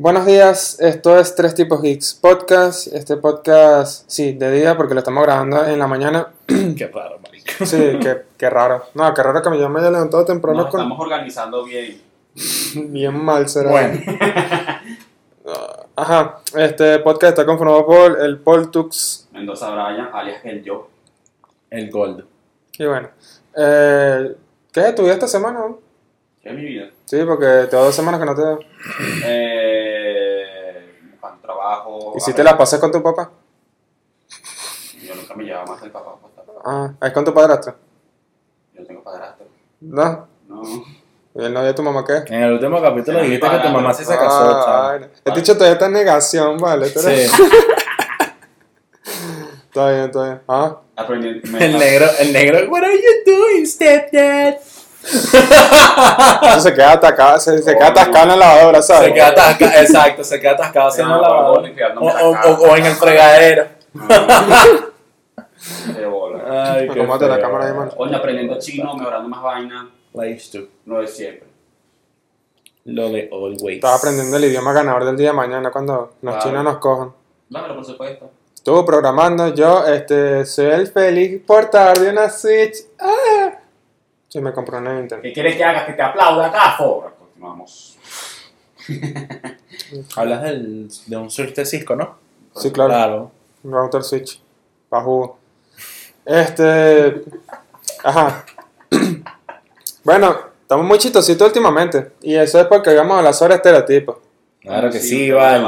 Buenos días, esto es Tres Tipos Geeks Podcast. Este podcast, sí, de día porque lo estamos grabando en la mañana. Qué raro, marico. Sí, qué, qué raro. No, qué raro que me haya levantado temprano Nos con... estamos organizando bien. Bien mal será. Bueno, Ajá, este podcast está conformado por el Poltux Mendoza Bryan, alias el yo. el Gold. y bueno. Eh, ¿Qué es tu vida esta semana? Es mi vida? Sí, porque tengo dos semanas que no te veo. Eh, buscando trabajo. ¿Y si te la pasé con tu papá? Yo nunca me llevaba más del papá. pues, Ah, ¿es con tu padrastro? Yo tengo padrastro. No. No. ¿Y el novio de tu mamá qué? En el último capítulo dijiste que tu mamá sí se casó, Ah, chao. ay, Este dicho todavía está en negación, vale. Sí. Está bien, está bien. Ah, Aprendí. El negro, el negro, what are you doing, stepdad? Eso se queda atacado, se, se queda atascado en la lavadora, ¿sabes? Se queda atascado, exacto, se queda atascado haciendo No, la no, lavadora. limpiándome O, o, o, en el fregadero. De bola. Ay, qué la cámara ahí, mano. Coño, aprendiendo chino, mejorando más vainas. Likes to. Lo de siempre. Lo de always. Estaba aprendiendo el idioma ganador del día de mañana cuando los Claro. chinos nos cojan. Dámelo, por supuesto. Estuvo programando, yo este, soy el feliz portador de una Switch. ¡Ah! Sí, me compró una Nintendo. ¿Qué quieres que haga? Que te aplauda acá, Fobra. Continuamos. Hablas del, de un Switch de Cisco, ¿no? Sí, claro. Claro. Un router Switch. Pa' jugo. Este. Ajá. bueno, estamos muy chistositos últimamente. Y eso es porque íbamos a hablar sobre estereotipos. Claro que sí, pero vale.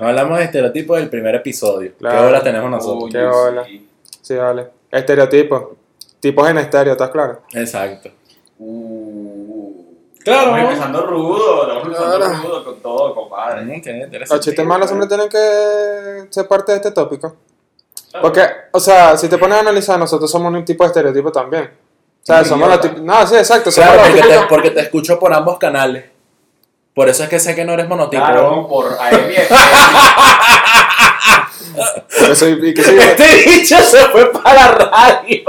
No hablamos de estereotipos del primer episodio. Claro. ¿Qué hora tenemos nosotros? Uy, Qué hola. sí. Sí, vale. Estereotipos. Tipos en estéreo, ¿estás claro? Exacto. Uh, Claro. Estamos empezando rudo, estamos empezando Claro. rudo con todo, compadre. Mm. Los chistes malos siempre tienen que ser parte de este tópico. Porque, o sea, si te pones a analizar, nosotros somos un tipo de estereotipo también. O sea, somos los tipos. No, sí, exacto. Somos Claro, los porque te, porque te escucho por ambos canales. Por eso es que sé que no eres monotipo. Claro, por AM y FM. que soy- y que soy- Este dicho se fue para la radio.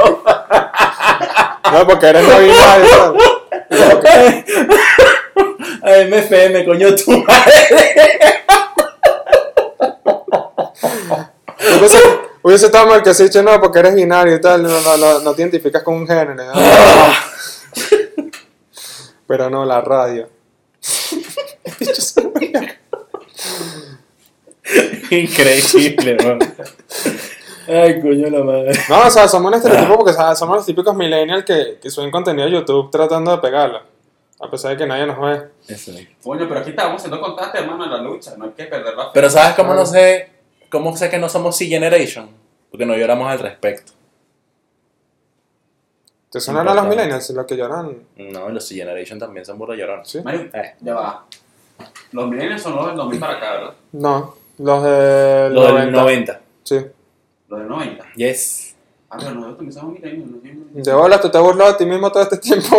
No, porque eres no binario, ¿sabes? AMFM, coño tu madre. Hubiese, hubiese estado mal que se dicho no, porque eres binario y tal, no, no, no, no te identificas con un género. ¿no? Pero no, la radio. Increíble, man. Ay, coño la madre. No, o sea, somos un estereotipo porque o sea, somos los típicos millennials que, que suben contenido a YouTube tratando de pegarlo. A pesar de que nadie nos ve. Coño, pero aquí estábamos siendo constantes, hermano, en la lucha. No hay que perder la fe. Pero ¿sabes cómo no sé? ¿Cómo sé que no somos C-Generation? Porque no lloramos al respecto. ¿Te suenan a los millennials los que lloran? No, los C-Generation también son burros llorones. ¿Sí? Mario, Eh. ya va. Los millennials son los del 2000 para acá, ¿verdad? No, los del Los 90. del 90. Sí. Los del 90. Yes. Ah, pero nosotros. De bola, tú te has burlado de ti mismo todo este tiempo.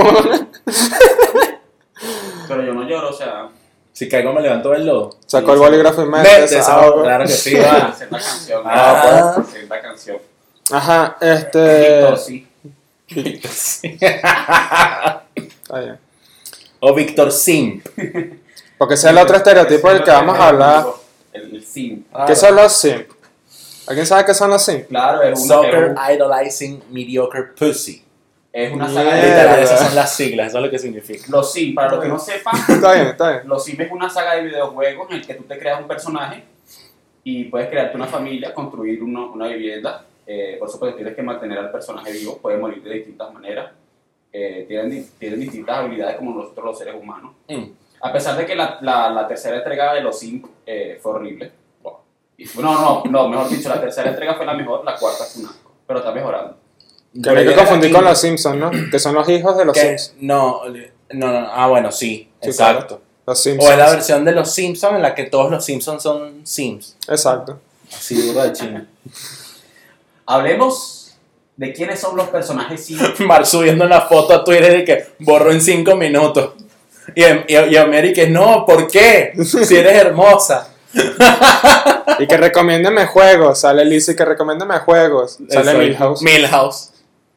Pero yo no lloro, o sea. Si caigo me levanto del lodo. Sacó el bolígrafo y me Vete, desahogo. Claro que sí, va canción. Ah. Ah, hacer la canción. Ajá, este. Víctor, sí. Está bien. o Víctor Simp. Porque ese es el otro estereotipo del que vamos a hablar. El, sim. ¿Qué son los simp? ¿Alguien sabe qué son los simp? Claro, es una, Soccer idolizing mediocre pussy. es una saga de. Literal, esas son las siglas, eso es lo que significa. Los sim, para los que no sepan, Está bien, está bien. Los Sims es una saga de videojuegos en el que tú te creas un personaje y puedes crearte una familia, construir uno- una vivienda. Eh, por supuesto, tienes que mantener al personaje vivo, puede morir de distintas maneras. Eh, tienen, tienen distintas habilidades como nosotros los seres humanos. Mm. A pesar de que la, la, la tercera entrega de Los Sims eh, fue horrible. No, no, no, mejor dicho, la tercera entrega fue la mejor, la cuarta es un asco, pero está mejorando. Que no hay que aquí- con los Simpsons, ¿no? Que son los hijos de los que- Sims. No, no, no, ah, bueno, sí, Sí, exacto. Los O Simpsons. es la versión de los Simpsons en la que todos los Simpsons son Sims. Exacto. Así duro de chino. Hablemos de quiénes son los personajes Sims. Mar subiendo una foto a Twitter y que borró en 5 minutos. Y, y, y a Mary que no, ¿por qué? Si eres hermosa. Y que recomiéndeme juegos. Sale Lizzie que recomiéndeme juegos. Sale Eso, Milhouse. Milhouse.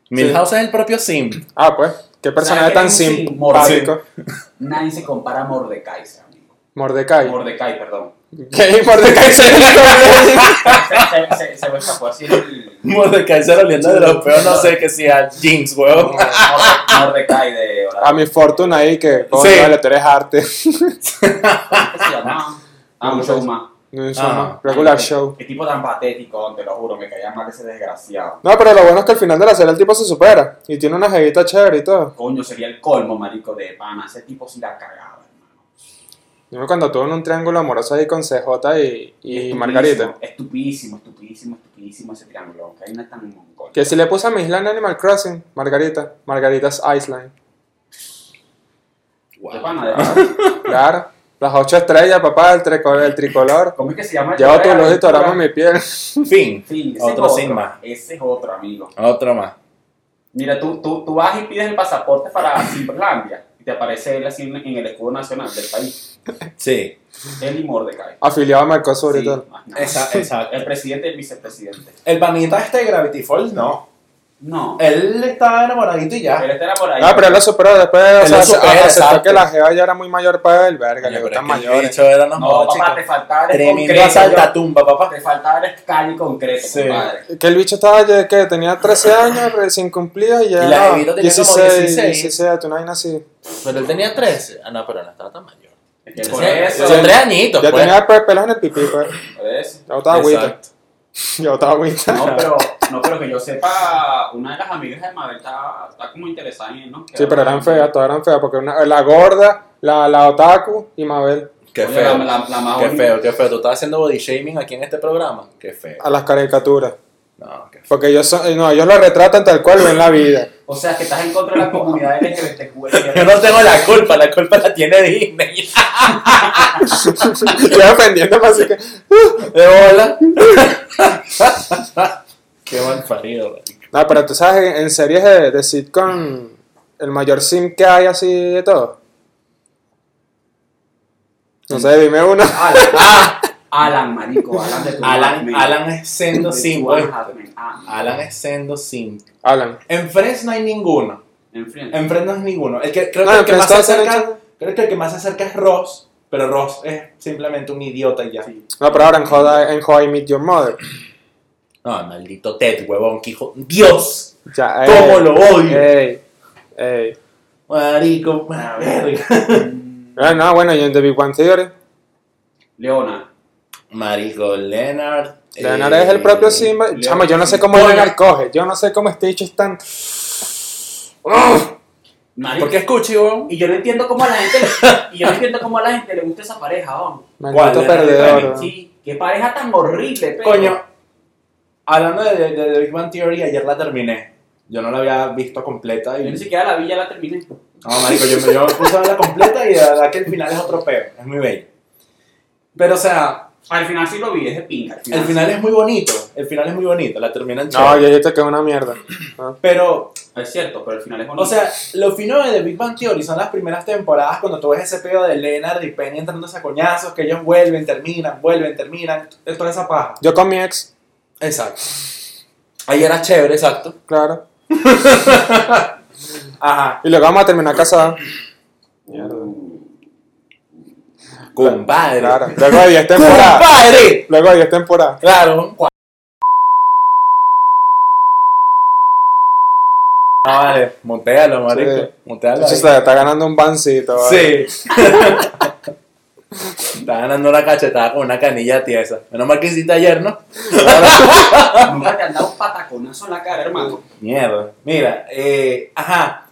Milhouse es el propio Sim. Ah, pues. ¿Qué personaje ¿Sabes tan simpático? Nadie se compara a Mordecai, amigo. Mordecai. Mordecai, perdón. ¿Qué? Mordecai se dijo Se, se, se, se me escapó así el. Mordecai se oliendo de los peos, no sé que sea jeans, huevón. Morde- Mordecai de. A mi fortuna ahí que, coño, Sí. vale, tú eres arte. ¿Qué se llama? Ah, un show más. Ah. una regular Qué- show. Qué tipo tan patético, te lo juro, me caía mal ese desgraciado. No, pero lo bueno es que al final de la serie el tipo se supera. Y tiene una jevita chévere y todo. Coño, sería el colmo, marico, de pana. Ese tipo sí la cagaba, hermano. Yo cuando tuvo un triángulo amoroso ahí con CJ y, y Estupidísimo, Margarita. Estupidísimo, estupidísimo, estupidísimo ese triángulo. Que ahí no es tan mongol. Que si le puse a mi isla en Animal Crossing, Margarita. Margarita's Island. De pana, de pana. Claro. Las ocho estrellas, papá, el, tricolor. El tricolor. ¿Cómo es que se llama? el Llevo tu luz y toramos mi piel. Fin. Ese Otro es sin más. Ese es otro, amigo. Otro más. Mira, tú, tú, tú vas y pides el pasaporte para Simperlandia y te aparece él así en, el escudo nacional del país. Sí. Él y Mordecai. Afiliado a Mercosur y Sí, todo. más nada. Esa- exacto. El presidente y el vicepresidente. El panita este de Gravity Falls, no. No. Él estaba enamoradito y ya. Él por ahí. Ah, pero él lo superó después. O Él sea, lo se- supera, aceptó exacto. que la jeva ya era muy mayor para él. Verga, le gustan mayores. bicho era No, papá, te faltaba el Tremendo concreto. asaltatumba, papá. Te faltaba el calle concreto, Sí. compadre. Que el bicho estaba ya que tenía 13 años, recién cumplido y ya. Y la era jevita tenía como 16, 16. 17, una vaina así. Pero él tenía 13. Ah, no, pero no estaba tan mayor. Es por eso. ese tres añitos, Ya pues. tenía pe- pelos en el pipí, pues. por eso. Ya estaba agüita. Exacto. Ya estaba agüita. No, pero, no, pero que yo sepa, una de las amigas de Mabel está, está como interesada en él, ¿no? Sí, pero eran feas, todas eran feas, porque una, la gorda, la, la otaku y Mabel. Qué Oye, feo. la- la- la más qué feo, qué feo. Tú estás haciendo body shaming aquí en este programa. Qué feo. A las caricaturas. No, qué feo. Porque ellos, son, no, ellos lo retratan tal cual ven la vida. O sea, que estás en contra de la comunidad LGBTQ. Yo no tengo la culpa, la culpa la tiene Disney. Estoy ofendiendo, así que. De bola. Qué mal parido, marico. No, pero tú sabes, en, en series de, de sitcom, el mayor sim que hay así de todo. No sé, dime uno. Alan, ah, Alan, marico, Alan de tu Alan, Alan es sendo sim. Alan es sendo sim. Alan. En Friends no hay ninguno. En Friends no es ninguno. El que, creo No, que el que más se acerca, creo que el que más se acerca es Ross, pero Ross es simplemente un idiota y ya. Sí. No, pero ahora en How, en How I Meet Your Mother. No, maldito Ted, huevón, que hijo. Dios, Ya, cómo lo odio. Ey, ey. Marico, a verga. Ah, no, bueno, y en The Big One Theory. Leona. Marico, Leonard. Leonard eh, es el propio Simba. Chamo, yo no sé cómo Coño. Leonard coge. Yo no sé cómo este dicho es tan. Marico. ¿Por qué escucho, huevón? Y yo no entiendo cómo a la gente le, y yo no entiendo cómo a la gente le gusta esa pareja, ¿no? Maldito perdedor. Sí, qué pareja tan horrible, pero. Coño, hablando de, de, de The Big Bang Theory, ayer la terminé. Yo no la había visto completa. Yo Y... ni siquiera la vi, ya la terminé. No, marico, yo, yo me puse a verla completa y de verdad que el final es otro peo. Es muy bello. Pero, o sea, Al final sí lo vi, es de pinga. Al final, el final es muy bonito. El final es muy bonito. La terminan No, chévere. yo ya te quedó una mierda. Ah. Pero, Es cierto, pero el final es bonito. o sea, lo fino de The Big Bang Theory son las primeras temporadas cuando tú ves ese peo de Leonard y Penny entrando a coñazos, que ellos vuelven, terminan, vuelven, terminan. Es toda esa paja. Yo con mi ex, Exacto. Ahí era chévere, exacto. claro. Ajá. Y luego vamos a terminar casados. Compadre. Claro. Luego de 10 temporadas. ¡Compadre! Luego de 10 temporadas. Claro. No, vale, montéalo, marico. Sí. Montéalo. Está ganando un bancito. ¿vale? Sí. Está ganando una cachetada con una canilla tiesa. Menos mal que hiciste ayer, ¿no? Nunca te han dado un pataconazo en la cara, hermano. Mierda. Mira, eh, ajá.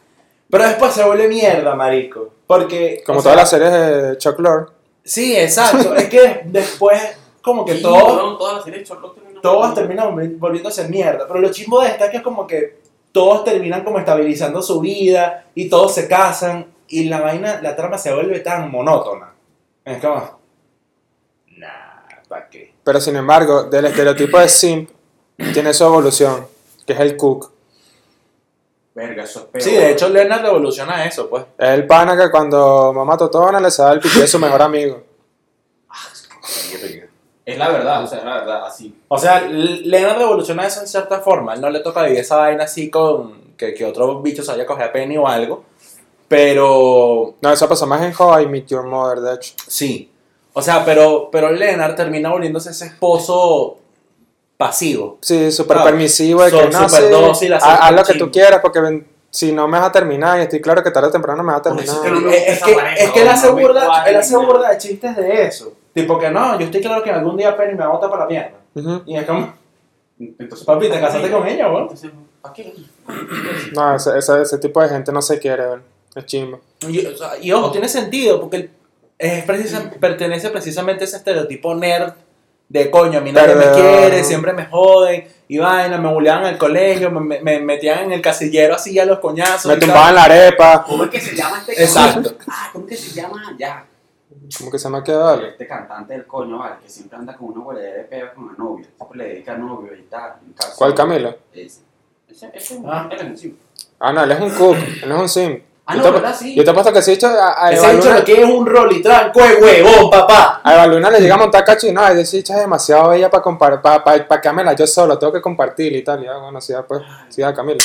Pero después se vuelve mierda, marico. Porque. Como sea, todas las series de Chuck Lorre. Sí, exacto. es que después, como que weón, todas las series de Sherlock terminan- todos terminan volvi- volviéndose mierda. Pero lo chimbo de esta es que es como que todos terminan como estabilizando su vida y todos se casan y la vaina, la trama se vuelve tan monótona. Es como. Nah, ¿para qué? Pero sin embargo, del estereotipo de Simp tiene su evolución, que es el cook. Verga, eso es peor. Sí, de hecho, Leonard revoluciona eso, pues. Es el pana que cuando mamá Totona le sabe el piqué de su mejor amigo. Es la verdad, o sea, es la verdad, así. O sea, Leonard revoluciona eso en cierta forma. Él no le toca vivir esa vaina así con que, que otro bicho se vaya a coger a Penny o algo. Pero No, eso pasa más en How I Meet Your Mother, de hecho. sí. O sea, pero, pero Leonard termina volviéndose ese esposo pasivo. Sí, súper Claro. permisivo, de So- que no, sí, dócil, haz, haz lo que tú quieras, porque ven- si no me vas a terminar, y estoy claro que tarde o temprano me vas a terminar. Es, que, es que él hace burda, él hace burda de chistes de eso. Tipo que no, yo estoy claro que algún día Penny me va a botar para la mierda. Y es como, Entonces, papi, te casaste con ella, weón. Entonces, ¿para qué? No, ese, ese, ese tipo de gente no se quiere, ver. Es chimbo. Y, o sea, y ojo, tiene sentido, porque es precisa- pertenece precisamente a ese estereotipo nerd de coño, a mí nadie me quiere, siempre me joden, y vaina, me bulleaban en el colegio, me, me- me metían en el casillero así a los coñazos. Me tumbaban la arepa. ¿Cómo es que se llama este Exacto. Ah, ¿cómo es que se llama? Ya. ¿Cómo que se me queda? Vale. Este cantante del coño, vale, que siempre anda con una huelera de peo con la novia. Siempre le dedica a novio y tal. ¿Cuál Camilo? Ese. Ese, ese Ah. él es un simp. Ah, no, él es un cook, él no es un sim. Ah, yo, no, te, ¿verdad? Sí. yo te apuesto que si hecho a, a Ese dicho lo que es un rolitranco de huevón, papá. a Eva Luna le llega a montar cacho y no, ese es demasiado bella para compar, para pa, pa quedármela yo solo, tengo que compartir y tal. Y ya, bueno, sí, pues, sí, a Camilo.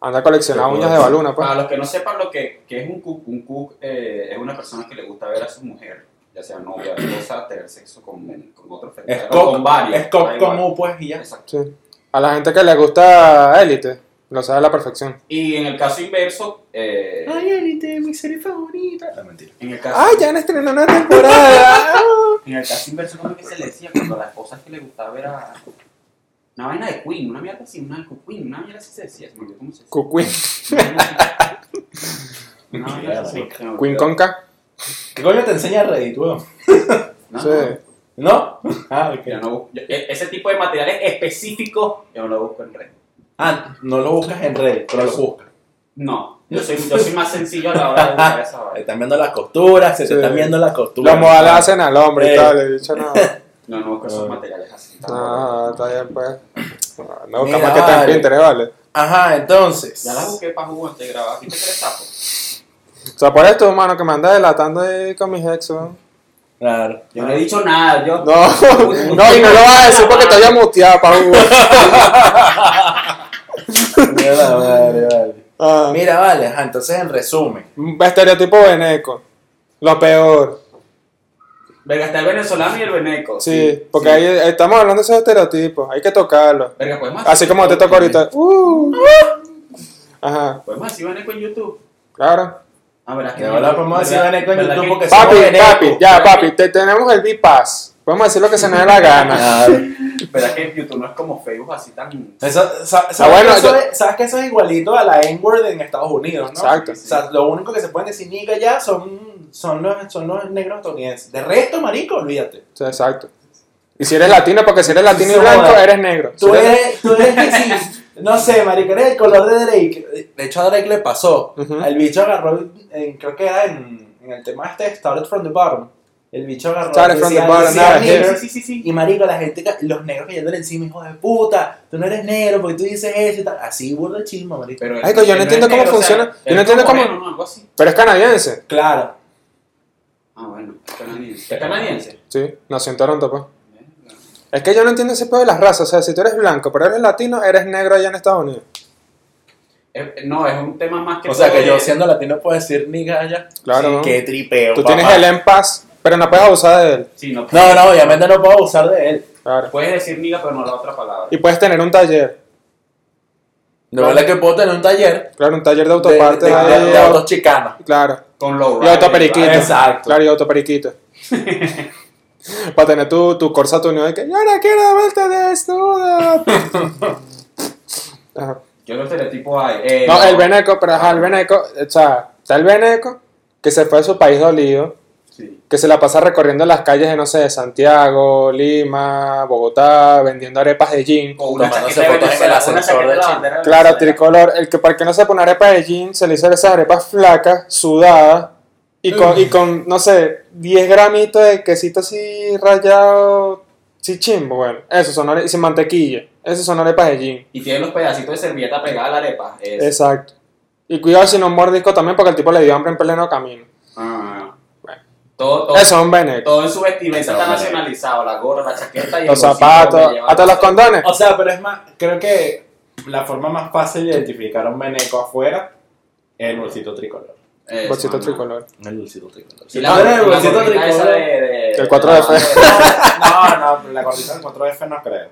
Anda a coleccionar Qué uñas de Eva Luna, pues. Para los que no sepan lo que, que es un cook, un cook eh, es una persona que le gusta ver a su mujer, ya sea novia, esposa, tener sexo con, con otro cock, con varios. es igual. como pues y ya. Exacto. Sí. A la gente que le gusta Élite, lo sabe a la perfección. Y en el caso inverso, eh, Ay, Elite, mi serie favorita. No, mentira. en el caso, ¡Ay, ya han estrenado una temporada! en el caso inverso, ¿cómo es que se le decía? Cuando a la esposa es que le gustaba ver a una vaina de Queen, una mierda así, una Queen, una mierda así se decía, cómo se decía. Cuquín. Una vaina así. Queen Conca. ¿Qué coño te enseña Reddit, weón? No, Sí. ¿No? Ah, ok. Yo no busco- yo- e- ese tipo de materiales específicos yo no lo busco en red. Ah, no lo buscas en Reddit, pero lo buscas. No, yo soy, yo soy más sencillo a la hora de buscar esa Te vaina. están viendo las costuras, se Sí. te están viendo las costuras. Los modales hacen al hombre y Eh. tal, he dicho no. No, no busco esos Ah. materiales así. No, está bien, pues. No, Mira, capaz que está en vale. Pinterest, vale. Ajá, entonces. Ya la busqué para jugar antes de grabar. ¿Aquí te crees sapo? O sea, por esto, mano, que me anda delatando ahí con mis ex, weón. Claro. Yo no he dicho nada. Yo, No, no, y no lo vas a decir porque te había muteado, pa' Hugo. Mira, vale, vale. Ah, Mira, vale, ajá, entonces en resumen. estereotipo veneco. Lo peor. Verga, está el venezolano y el veneco. Sí, porque ahí estamos hablando de esos estereotipos. Hay que tocarlos. Verga, podemos Así como te toco ahorita. Uh. Ajá, Podemos decir veneco en YouTube. claro. Ah, verás que verdad podemos decir veneco en ¿verdad YouTube que- porque Papi, papi, ya, papi, te, tenemos el B-Pass. Podemos decir lo que se nos dé la gana. ¿Verdad que YouTube no es como Facebook así tan. Eso, sa- ¿sabes, Ah, bueno, que eso yo- es, sabes que eso es igualito a la N-word en Estados Unidos, ¿no? Exacto. O sea, lo único que se pueden decir nigga ya son, son, los, son los negros estadounidenses. De resto, marico, olvídate. Sí, exacto. Y si eres latino, porque si eres latino y Sí, blanco, eres negro. Tú Si eres, tú eres que sí, no sé, marico, eres el color de Drake. De hecho, a Drake le pasó. Ujú. El bicho agarró, en- creo que era en, en el tema este, Started from the Bottom. El bicho agarró, Started from decía- the bottom, here. Sí, sí, sí. Y marico, la gente, los negros cayéndole encima, hijo de puta, tú no eres negro porque tú dices eso y tal. Así burda el chismo, marico. Pero Ay, que yo no entiendo es cómo negro, o sea, funciona. Yo no entiendo cómo- moreno, ¿no? Algo así. Pero es canadiense. Claro. Ah, bueno, es canadiense. ¿Es canadiense? Sí, nació en Toronto, pues. Es que yo no entiendo ese pedo de las razas. O sea, si tú eres blanco, pero eres latino, eres negro allá en Estados Unidos. No, es un tema más que O sea, que yo siendo latino puedo decir nigga allá. Claro, Sí, ¿no? Qué tripeo, Tú papá. tienes el en paz, pero no puedes abusar de él. Sí, no, No, no, obviamente no puedo abusar de él. Claro. Puedes decir niga, pero no la otra palabra. Y puedes tener un taller. De verdad que puedo tener un taller Claro, un taller de de, autopartes. de- ahí, de- de autos chicanos. Claro. Con low Y autoperiquito. Exacto. Claro, y autoperiquito. Para tener tu, tu corsa tuneado de que yo ahora quiero verte desnuda. Ajá. ¿Qué otro estereotipo hay? Eh, No, el veneco, pero ajá, el veneco, o sea, está el veneco que se fue a su país dolido, Sí. que se la pasa recorriendo las calles de, no sé, de Santiago, Lima, Bogotá, vendiendo arepas de gin. O una Tomándose chaqueta de fotos en el ascensor de de Claro, tricolor, el que para que no sepa una arepa de gin, se le hizo esas arepas flacas, sudadas, y con, y con, no sé, 10 gramitos de quesito así rayado, sí chimbo, bueno, esos son arepas, y sin mantequilla, esos son arepas de gin. Y tiene los pedacitos de servilleta pegada a la arepa. Eso. Exacto. Y cuidado si no mordisco también porque el tipo le dio hambre en pleno camino. Ah. Bueno. Todo, todo, Eso es un veneco. todo en su vestimenta está nacionalizado. La gorra, la chaqueta y el Los zapatos, hasta los condones. O sea, pero es más, creo que la forma más fácil de identificar a un veneco afuera es el bolsito tricolor. Eso, Bolsito tricolor. El bolsito tricolor. Y Sí, la, la, la el bolsito gordita esa tricolor. de, de- El 4F. No, no, la gordita del 4F no creo.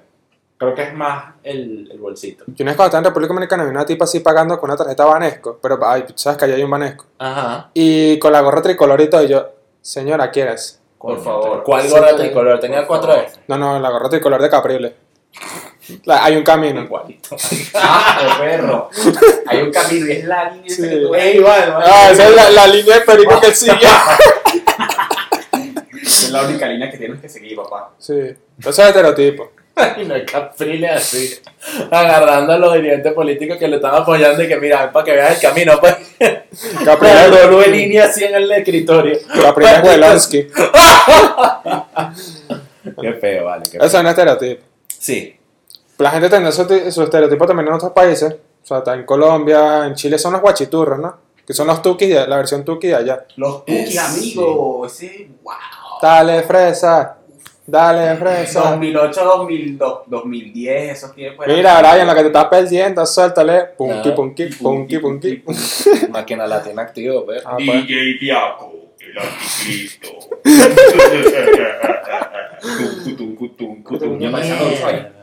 Creo que es más el, el bolsito. Yo una vez cuando estaba en República Dominicana vi una tipa así pagando con una tarjeta Banesco, pero ay, sabes que allá hay un Banesco. Ajá. Y con la gorra tricolor y todo, y yo, señora, ¿quieres? Por favor. ¿Cuál gorra sí. tricolor? Tenía el Por 4F. No, no, la gorra tricolor de Caprile. La- hay un camino. Igualito. Ah, el perro. Hay un camino y es la línea esa Sí. que tú ves. Es igual, man. Ah, esa es la, la línea de perico que sigue. Es la única línea que tienes que seguir, papá. Sí, eso es estereotipo. Y no hay Caprile así, agarrando a los dirigentes políticos que le están apoyando y que mira, para que veas el camino, pues. Caprile, Pero no en línea así en el escritorio. Caprile es Welonsky. Qué feo, vale. Qué Eso es un estereotipo. Sí. La gente tiene su, su estereotipo también en otros países. O sea, está en Colombia, en Chile son los guachiturros, ¿no? Que son los tukis, de- la versión tuki de allá. Los Eh, cookies, amigo. Ese, wow. Dale fresa, dale fresa. 2008, 2002, 2010, esos tiempos. Mira, Brian, lo que te estás perdiendo, suéltale. Punky, punky, punky, punky. Máquina latina activo, pues. Ah, pues. DJ Diaco, el anticristo. Cutum, cutum, cutum. Yo me.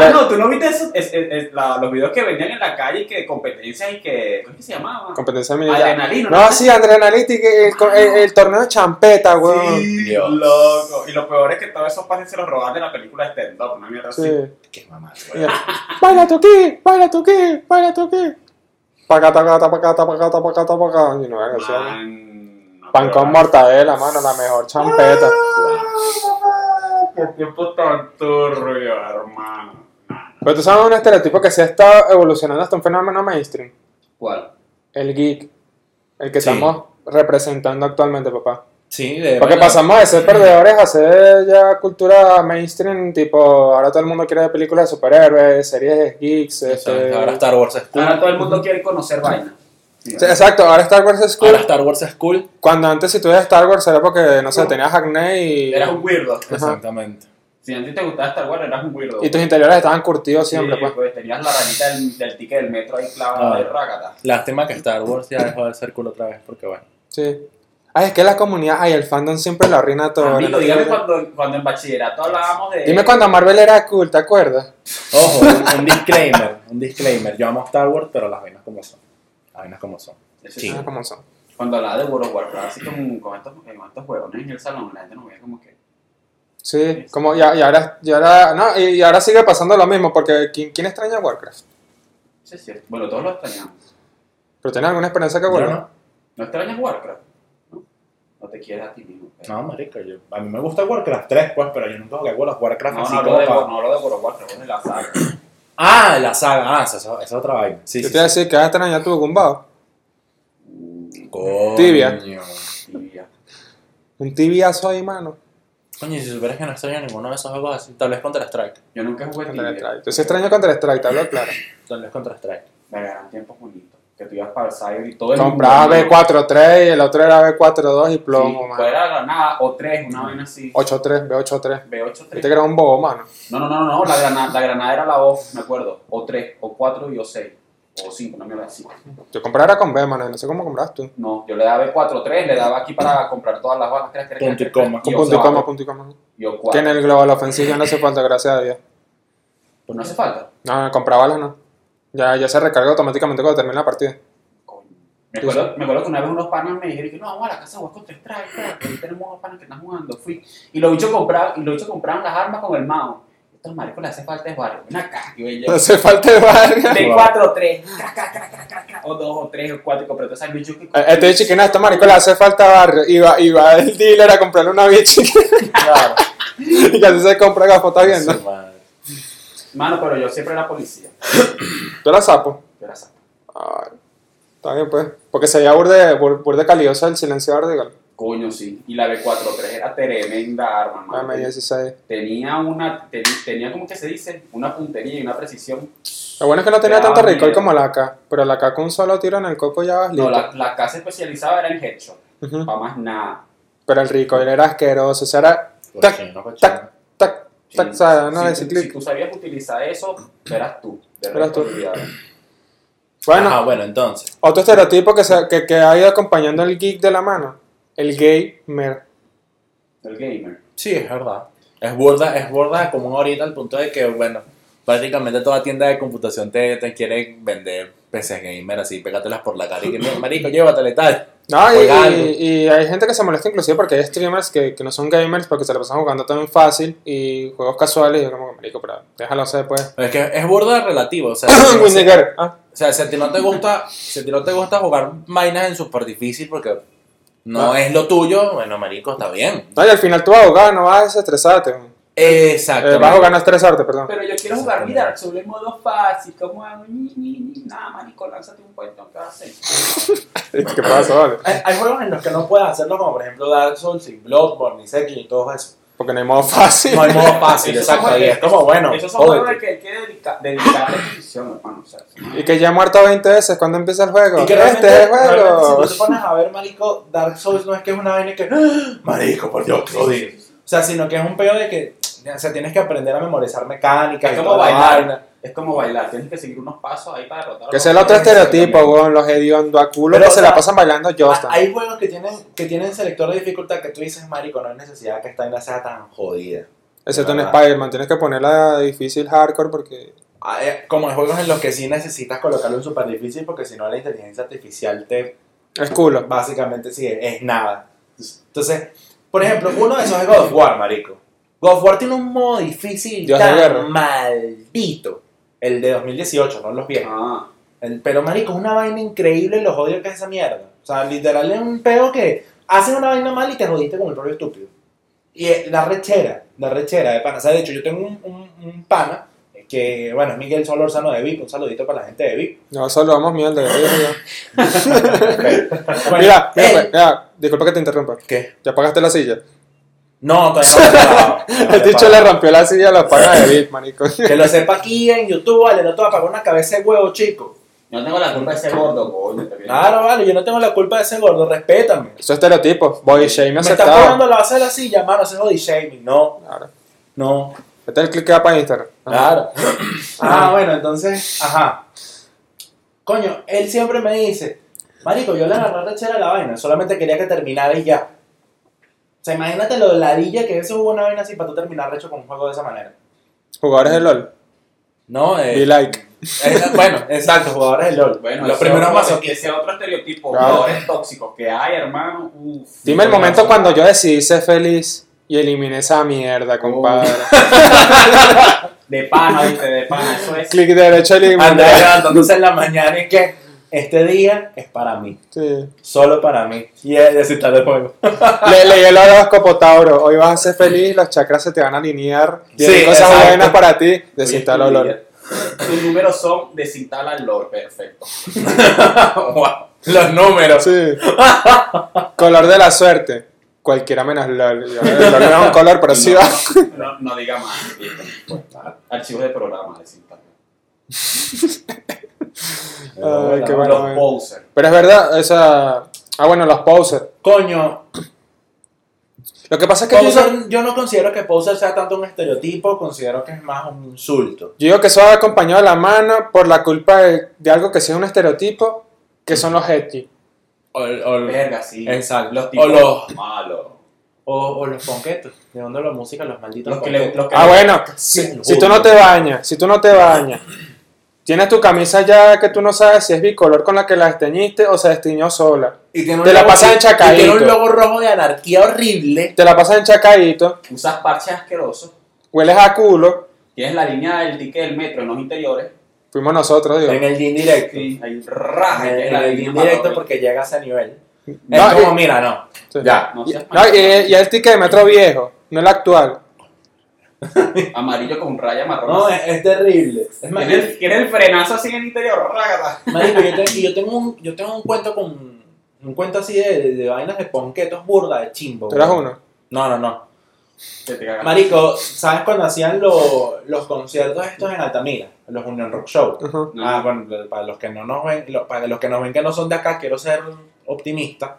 Mano, ¿tú no viste eso? Es- es- es la- los videos que vendían en la calle que competencias y que. ¿Cómo es que se llamaba? Competencia militar. Adrenalina. No, sí, adrenalina y que el, el- el torneo de champeta, weón. Sí, Dios. loco. Y lo peor es que todos esos pases se los robaban de la película Stand Up, una mierda Sí. así. Qué mamá. Mira. Baila tu aquí, baila tu aquí, baila tu aquí. Pacata, pacata, pacata, pacata, pacata, pacata. Y no era así, ¿no? Man, no, Pan con mortadela, mano, la mejor champeta. Qué tiempo tan turbio, hermano. Pero tú sabes un estereotipo que se ha estado evolucionando hasta un fenómeno mainstream. ¿Cuál? El geek. El que Sí. estamos representando actualmente, papá. Sí, de Porque verdad. pasamos de ser perdedores a ser ya cultura mainstream, tipo, ahora todo el mundo quiere ver películas de superhéroes, series geeks, este... Ahora Star Wars es cool. Ahora todo el mundo quiere conocer vaina. Sí, exacto, ahora Star Wars es cool. Ahora Star Wars es cool. Cuando antes si tú eras Star Wars era porque, no sé, tenías acné y... Eras un weirdo. Exactamente. Si a ti te gustaba Star Wars, eras un weirdo. Y tus interiores estaban curtidos siempre, Sí, pues. pues. tenías la ranita del, del ticket del metro ahí clavada de rácata. Lástima que Star Wars ya dejó de ser cool otra vez, porque bueno. Sí. Ay, es que la comunidad, ay, el fandom siempre lo arruina todo. Amigo, dígame cuando, cuando en bachillerato hablábamos de... Dime cuando Marvel era cool, ¿te acuerdas? Ojo, un, un disclaimer, un disclaimer. Yo amo Star Wars, pero las vainas como son. Vainas como son. Sí. ¿Cómo son? Cuando hablaba de World of Warcraft, así como con estos, con estos juegos en el salón, la gente nos veía como que... Sí, como ya, y ahora, y ahora, no, y, y ahora sigue pasando lo mismo, porque ¿quién, quién extraña Warcraft? Sí, es cierto. Bueno, todos lo extrañamos. ¿Pero tienes alguna experiencia que vuelva? no. ¿No extrañas Warcraft? ¿No? No te quieres a ti mismo. pero- No, marica, yo, a mí me gusta Warcraft 3, pues, pero yo nunca jugué World of Warcraft No, así no, como de, no hablo de World of Warcraft, hablo de la saga. Ah, la saga, ah, esa, es otra vaina. Sí, Yo sí, te iba a sí. decir que vas a extrañar tu Gumbao. Coño. Tibia. Tibia. Un tibiazo ahí, mano. Coño, y si supieras que no extraño ninguno de esos juegos así, tal vez Counter Strike. Yo nunca jugué Contra Tibia. Strike. Yo sí extraño contra Strike, te hablo claro. Tal vez Counter Strike. Me eran tiempos bonitos. Que tú ibas para el cyber y todo el Compraba mundo, B43 y el otro era B42 y plomo, Sí, mano. pues era granada o 3, una vaina así. 8-3, B8-3. B8, Viste 3. que era un bobo, mano. No, no, no, no, no, la granada, la granada era la O, me acuerdo. O 3, o 4 y o 6. O 5, una mierda así. Yo compraba con B, mano. No sé cómo compras tú. No, yo le daba B4, 3, le daba aquí para comprar todas las balas. Tres, tres, Punto y coma. Con punto y cuatro, coma, punto y coma. Y o Que 4. en el Global Offensive no hace falta, gracias a Dios. Pues no hace falta. No, comprar balas no. Ya, ya se recarga automáticamente cuando termina la partida. Me acuerdo, me acuerdo que una vez unos panas me dijeron que no, vamos a la casa a jugar contra Strike, ahí tenemos unos panas que están jugando. Fui. Y los bichos compraban, y los bichos compraban las armas con el mouse. Estos maricos le hace falta es barrio. Ven acá. Yo, No hace falta de barrio. de 4 o 3, o 2 o 3 o 4 y compré todas esas bichos que Este chiquino, a este marico le hace falta barrio. Y va, y va el dealer a comprarle una bicha Claro. y casi se compra gafas, ¿estás viendo? Madre. Mano, pero yo siempre era policía. Yo la sapo. Yo era sapo. Ay, está bien, pues. Porque se veía burde, burde, calioso el silenciador de. Coño, sí. Y la B43 era tremenda arma, mano. M16. Tenía una, ten- tenía como que se dice, una puntería y una precisión. Lo bueno es que no tenía Te tanto recoil como la AK. Pero la AK con un solo tiro en el coco ya vas No, listo. la, la casa especializada era en headshot. Ujú. Para más nada. Pero el recoil era asqueroso. O sea, era tac, tac, tac, O sea, no si, tú- si sabías utilizar eso, eras tú. Resto, tú. Bueno, Ajá, bueno, entonces. otro estereotipo que, se- que, que ha ido acompañando el geek de la mano. El gamer. El gamer. Sí, es verdad. Es burda, es burda común ahorita al punto de que, bueno, prácticamente toda tienda de computación te, te quiere vender PCs gamer así, pégatelas por la cara y que, "Mira, marico, llévatele tal. No, y, y- y hay gente que se molesta inclusive porque hay streamers que, que no son gamers porque se la pasan jugando también fácil y juegos casuales y yo como, marico, pero déjalo hacer pues. Es que es burda relativo, o sea, si-. Ah, o sea, si a ti no te gusta, si a ti no te gusta jugar vainas en super difícil porque no Ah. es lo tuyo, bueno, marico, está bien. No, y al final tú vas a jugar, no vas a desestresarte. Exacto. Eh, vas a jugar a no estresarte, perdón. Pero yo quiero jugar mi Dark Souls en modo fácil. ¿Cómo hago? Ni, ni, ni. Nada, marico, lánzate un cuento. ¿Qué vas a hacer? ¿Qué pasa, vale? Hay, hay juegos en los que no puedes hacerlo, como por ejemplo Dark Souls y Bloodborne y Sekiro y todo eso. Porque no hay modo fácil. No hay modo fácil, exacto. Y es como, bueno, Esos son juegos que hay que dedica- dedicarle decisión, hermano. O sea, eso- Y que ya he muerto 20 veces cuando empieza el juego. Y que este es el juego. si tú te pones a ver, marico, Dark Souls no es que es una vaina que... ¡Ah! Marico, por Dios, te odio. O sea, sino que es un pedo de que... O sea, tienes que aprender a memorizar mecánicas Es y como bailar. vaina. Es como bailar. Tienes que seguir unos pasos ahí para derrotar. a Que es el otro estereotipo, weón. Los hediondo a culo Pero, que o se sea, la pasan bailando Just Ah, Hay juegos que tienen, que tienen selector de dificultad que tú dices, marico, no hay necesidad que esta vaina sea tan jodida. Excepto en. Spider-Man. Tienes que ponerla difícil hardcore porque. Ah, eh, Como hay juegos en los que sí necesitas colocarlo en super difícil porque si no la inteligencia artificial te Es culo. básicamente sí, es nada. Entonces, por ejemplo, uno de esos es God of War, marico. God of War tiene un modo difícil Dios tan maldito. El de 2018, no los viejos. Ah, El- pero, marico, es una vaina increíble los odios que es esa mierda. O sea, literal es un peo que hacen una vaina mal y te jodiste con el propio estúpido. Y eh, la rechera, la rechera de pana. O sea, de hecho, yo tengo un, un, un pana que, bueno, es Miguel Solorzano de VIP. Un saludito para la gente de VIP. No, solo vamos mierda. Bueno, Mira, mira, él- pues, mira, disculpa que te interrumpa. ¿Qué? ¿Ya pagaste la silla? No, todavía no El dicho le rompió la silla a la paga de Bit, manico. Que lo sepa aquí en YouTube, vale, no te va a pagar una cabeza de huevo, chico. yo no tengo la culpa de ese gordo, coño. Claro, vale, yo no tengo la culpa de ese gordo, respétame. Eso es estereotipo. Body shame Me estás aceptado. pagando la base de la silla, mano, ese es body shaming. No, Claro. no. Este es el click que va para Instagram. Claro. Ah, bueno, entonces, ajá. Coño, él siempre me dice, Marico, yo le agarré rechera a la vaina, solamente quería que terminara y ya. O sea, imagínate lo de ladilla que eso hubo una vaina así para tú terminar recho con un juego de esa manera. Jugadores de LOL. No, eh, Be like. eh, bueno, exacto, jugadores de LOL. Bueno, los ese primeros otro- masoquistas. Ese otro estereotipo, Claro. jugadores tóxicos que hay, hermano. Uf, Dime el momento cuando yo decidí ser feliz y eliminé esa mierda, compadre. De pana, viste, de pana. Eso es. Clic derecho Andrés eliminar. levantándose en la mañana y que este día es para mí, Sí. solo para mí. Y es desinstalar el juego. Le leí el horóscopo, Tauro. Hoy vas a ser feliz, los chakras se te van a alinear. Sí, cosas exacto. buenas para ti. Desinstala día- Tus números son desinstala el LOL, perfecto. Wow. Los números. Sí. color de la suerte. Cualquiera menos LOL. LOL no es un color, pero sí no, va. no, no, no diga más. Archivos de programa, desinstala. Ay, qué Los bueno. bueno. posers. Pero es verdad, esa. Ah, bueno, los posers. Coño, Lo que pasa es que yo, Poser, yo no considero que poser sea tanto un estereotipo, considero que es más un insulto. yo digo que eso va acompañado de la mano por la culpa de, de algo que sea un estereotipo, que son los edgy. O, o- Verga, sí. Exacto. Los O tipos los- malos. o- o los ponquetos. ¿De dónde la música? Los malditos Los que le, ponquetos. los que Ah, le- bueno, Sí, si, si tú no te bañas, si tú no te bañas, tienes tu camisa ya que tú no sabes si es bicolor con la que la desteñiste o se desteñó sola. Y tiene un Te la logo- pasas en y Tiene un logo rojo de anarquía horrible. Te la pasas enchacadito, Usas parches asquerosos. hueles a culo. Tienes la línea del ticket del metro en los interiores. Fuimos nosotros, digo. En el jean directo. Sí, hay raja. En, en la el línea jean directo porque llega a ese nivel. No, es como, y- mira, no. Sí. Ya. No no, y- y el ticket de metro viejo, no el actual. Amarillo con raya marrón. No, es, es terrible. Es más, Tiene el, tiene el frenazo así en el interior. rágata. Marico, yo, te- y yo tengo un, yo tengo un cuento con. Un cuento así de, de, de vainas de ponquetos burda de chimbo. ¿Tú eras weón. uno? No, no, no. Te. Marico, ¿sabes cuando hacían lo- los conciertos estos en Altamira? Los Union Rock Show. Ah, bueno, para los que no nos ven, lo- para los que nos ven que no son de acá, quiero ser optimista.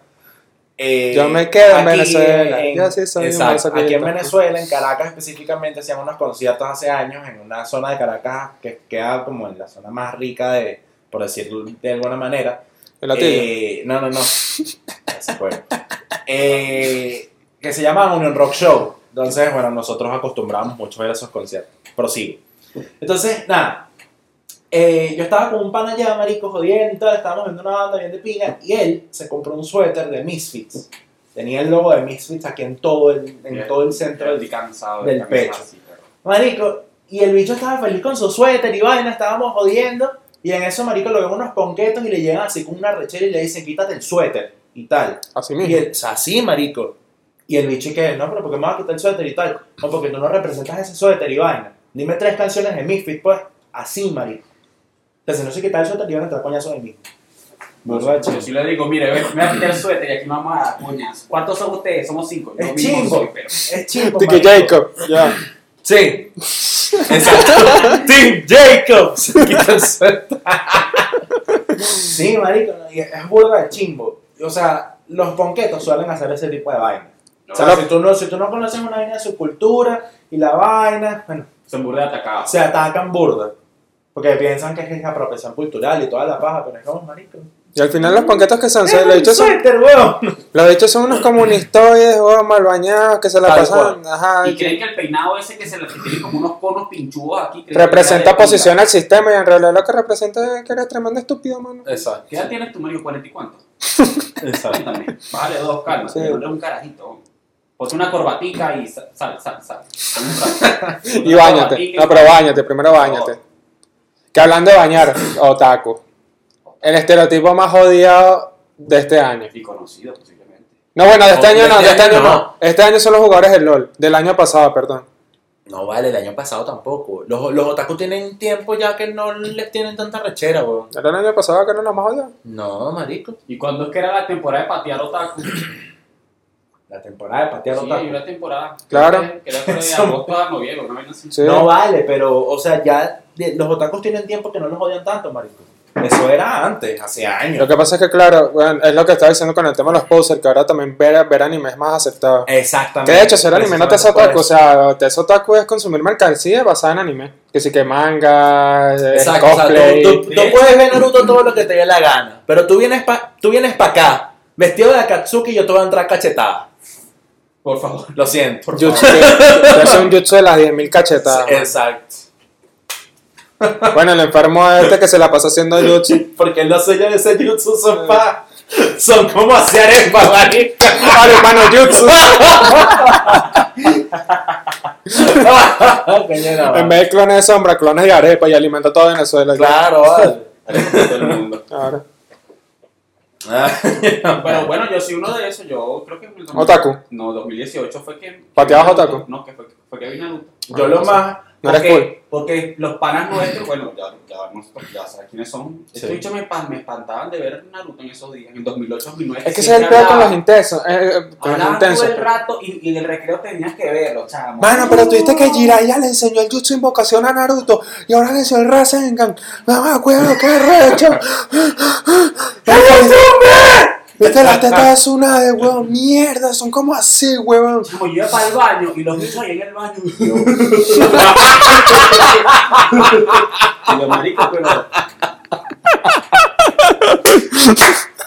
Eh, Yo me quedo en Venezuela. en- Yo sí soy un exacto, masoquista. Aquí en Venezuela, en Caracas específicamente, hacían unos conciertos hace años en una zona de Caracas que queda como en la zona más rica de por decirlo de alguna manera. El. Eh, no, no, no. Eh, que se llama Union Rock Show. Entonces, bueno, nosotros acostumbramos mucho a a esos conciertos. Prosigo. Entonces, nada. Eh, yo estaba con un pan allá, marico, jodiendo y tal. Estábamos viendo una banda bien de pinga. Y él se compró un suéter de Misfits. Tenía el logo de Misfits aquí en todo el, en todo el centro del cansado del pecho. así, pero- Marico, y el bicho estaba feliz con su suéter y vaina, estábamos jodiendo. Y en eso, marico, lo ven unos ponquetos y le llegan así con una rechera y le dicen, quítate el suéter y tal. Así Y mismo. o sea, así, marico. Y el bicho y que, no, pero ¿por qué me vas a quitar el suéter y tal? No, porque tú no representas ese suéter y vaina. Dime tres canciones de Misfits, pues. Así, marico. Entonces, si no se quita el suéter, iban a entrar coñazos de mí. Burda de Yo sí le digo, mire, me voy a quitar el suéter y aquí vamos a dar coñas. ¿Cuántos son ustedes? Somos cinco. Yo Es mismo chimbo. soy, pero- Es chimbo, De que marico. Jacob. Ya. Sí. Exacto. Team Jacobs. Quita el suéter. sí, marico. no, y Es burda de chimbo. O sea, los ponquetos suelen hacer ese tipo de vaina. No, O sea, si tú, no, si tú no conoces una vaina de su cultura y la vaina, bueno, Son burda de atacados. se atacan burda. Porque piensan que es apropiación cultural y toda la paja, pero es como marico. Y al final los panquetos que son, ¡Es los un bichos son, los bichos son unos comunistoides, weón, mal bañados, que se la pasan, ajá, Y creen que el peinado ese que se le tiene como unos conos pinchudos aquí. representa posición al sistema y en realidad lo que representa es que eres tremendo estúpido, mano. Exacto. ¿Qué edad tienes tú, Mario? ¿40 y cuánto? Exacto. Bájale dos, calma. Sí. Un carajito. Ponte una corbatica y sal, sal, sal. Y bañate, no, pero bañate, primero bañate. Que hablando de bañar, otaku. El estereotipo más odiado de este año. Y conocido, posiblemente. No, bueno, de este año de no, de este este año año no. no. Este año son los jugadores del LOL, del año pasado, perdón. No vale, el año pasado tampoco. Los, los otaku tienen tiempo ya que no les tienen tanta rechera, weón. Era el año pasado que no los más odiados. No, marico. ¿Y cuándo es que era la temporada de patear otaku? La temporada de patear Sí, otaku. hay una temporada. Claro. Que era de agosto a noviembre, así. Sí. No vale, pero, o sea, ya los otakus tienen tiempo que no los odian tanto, marico. Eso era antes, hace Lo años. que pasa es que, claro, bueno, es lo que estaba diciendo con el tema de los posers, que ahora también ver, ver anime es más aceptado. Exactamente. Que de hecho, ser anime no te Precisamente otaku, o sea, te hace otaku es consumir mercancía basada en anime. Que sí que manga, eh, Exacto, o sea, cosplay. tú, tú- tú puedes ver Naruto todo lo que te dé la gana, pero tú vienes pa, tú vienes para acá, vestido de Akatsuki y yo te voy a entrar cachetada. Por favor. Lo siento. por Jutsu, favor. yo soy un jutsu de las 10.000 cachetadas. Exacto. Bueno, el enfermo este que se la pasa haciendo jutsu. Porque los sellos de ese jutsu son pa, son como hacer arepa, marico. Vale, mano, jutsu. En vez de clones de sombra, clones de arepa y alimenta toda Venezuela. Claro, vale. todo el mundo. Claro. Pero bueno, yo soy uno de esos. Yo creo que. en el 2000 Otaku. No, 2018 fue que. ¿Pateabas otaku? No, que fue, fue que vi Naruto. Yo lo más. No porque, cool. porque los panas nuestros, bueno, ya, ya, nosotros ya sabes quiénes son. Sí. Estos bichos me, espan- me espantaban de ver Naruto en esos días, en 2008, 2009. Es que ese es el peor con los intensos. eh, eh, con los Hablaban todo intensos. el rato y, y en el recreo tenías que verlo, chamo. Mano, pero tú viste que Jiraiya le enseñó el jutsu invocación a Naruto y ahora le enseñó el Rasengan. Mamá, cuidado, qué recho. Viste las tetas de Tsunade, weón. Mierda, son como así, weón. Chamo, yo iba para el baño y los bichos ahí en el baño. Y yo, y yo, marico, pero.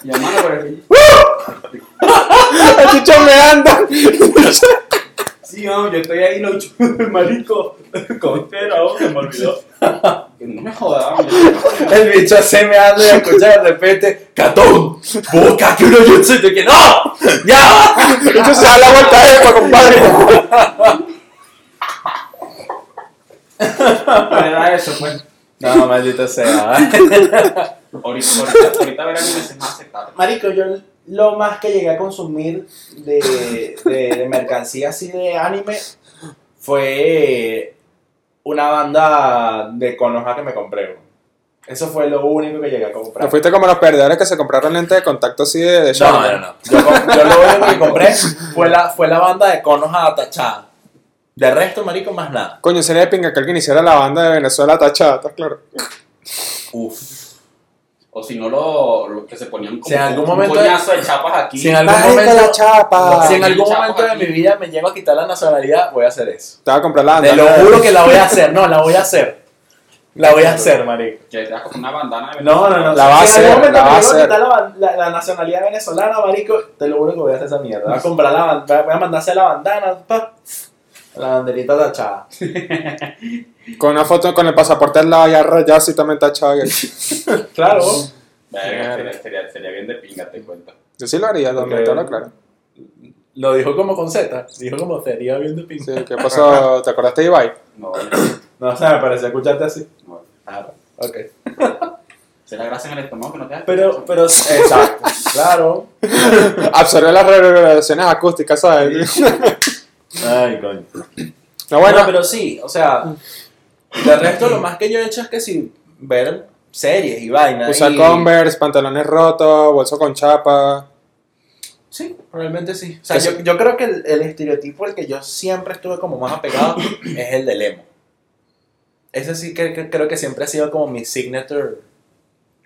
Y hermano, pero el El chucho me anda. Sí, no, yo estoy ahí, lo bichos, marico. ¿Cómo te era? Se me olvidó. Que no me jodas. El bicho se me anda y escucha de repente, Catón, boca que uno jutsu y te que no, ya. El chucho se da la vuelta a epa, compadre. Era eso, pues. No, maldito sea. Ahorita, ahorita, ahorita ver animes es más aceptable. Marico, yo lo más que llegué a consumir de, de, de mercancía así de anime fue una banda de Konoha que me compré. Eso fue lo único que llegué a comprar. Fuiste como los perdedores que se compraron lentes de contacto así de, de No, no, no. Yo, lo único que compré fue la, fue la banda de Konoha tachada. De resto, marico, más nada. Coño, sería de pinga que alguien hiciera la banda de Venezuela tachada, ¿estás claro? Uf. O si no, lo, lo que se ponían como Si en algún un momento- coñazo de chapas aquí. Si en algún Marico, momento, la chapa. si en algún momento de aquí. mi vida me llego a quitar la nacionalidad, voy a hacer eso. Te voy a comprar la Te lo bandana. juro que la voy a hacer. No, la voy a hacer. La voy a hacer, marico. Que te das como una bandana de No, no, no. La va a Si en algún hacer, momento la va a me llego hacer. quitar la, la- la nacionalidad venezolana, marico, te lo juro que voy a hacer esa mierda. Voy a comprar la bandana, voy a mandarse la bandana, pa, la banderita tachada. Con una foto con el pasaporte al lado y rayado así también tachado. Claro. Verga, sería, sería, sería bien de pinga, te cuento. Yo sí lo haría, también, te lo claro. Lo dijo como con Z, dijo como sería bien de pinta. Sí, ¿Qué pasó? ¿Te acordaste de Ibai? No, No, o sea, me pareció escucharte así. no. Claro. Ok. Será grasa en el estómago que no te da. Pero, pero, exacto. Claro. Absorbe las reverberaciones acústicas, ¿sabes? Ay, coño. No, Bueno, pero sí, o sea, de resto lo más que yo he hecho es que sí, ver series y vainas. usar y- Converse, pantalones rotos, bolso con chapa. Sí, probablemente sí. O sea, yo, yo creo que el, el estereotipo al que yo siempre estuve como más apegado es el del emo. Ese sí que, que creo que siempre ha sido como mi signature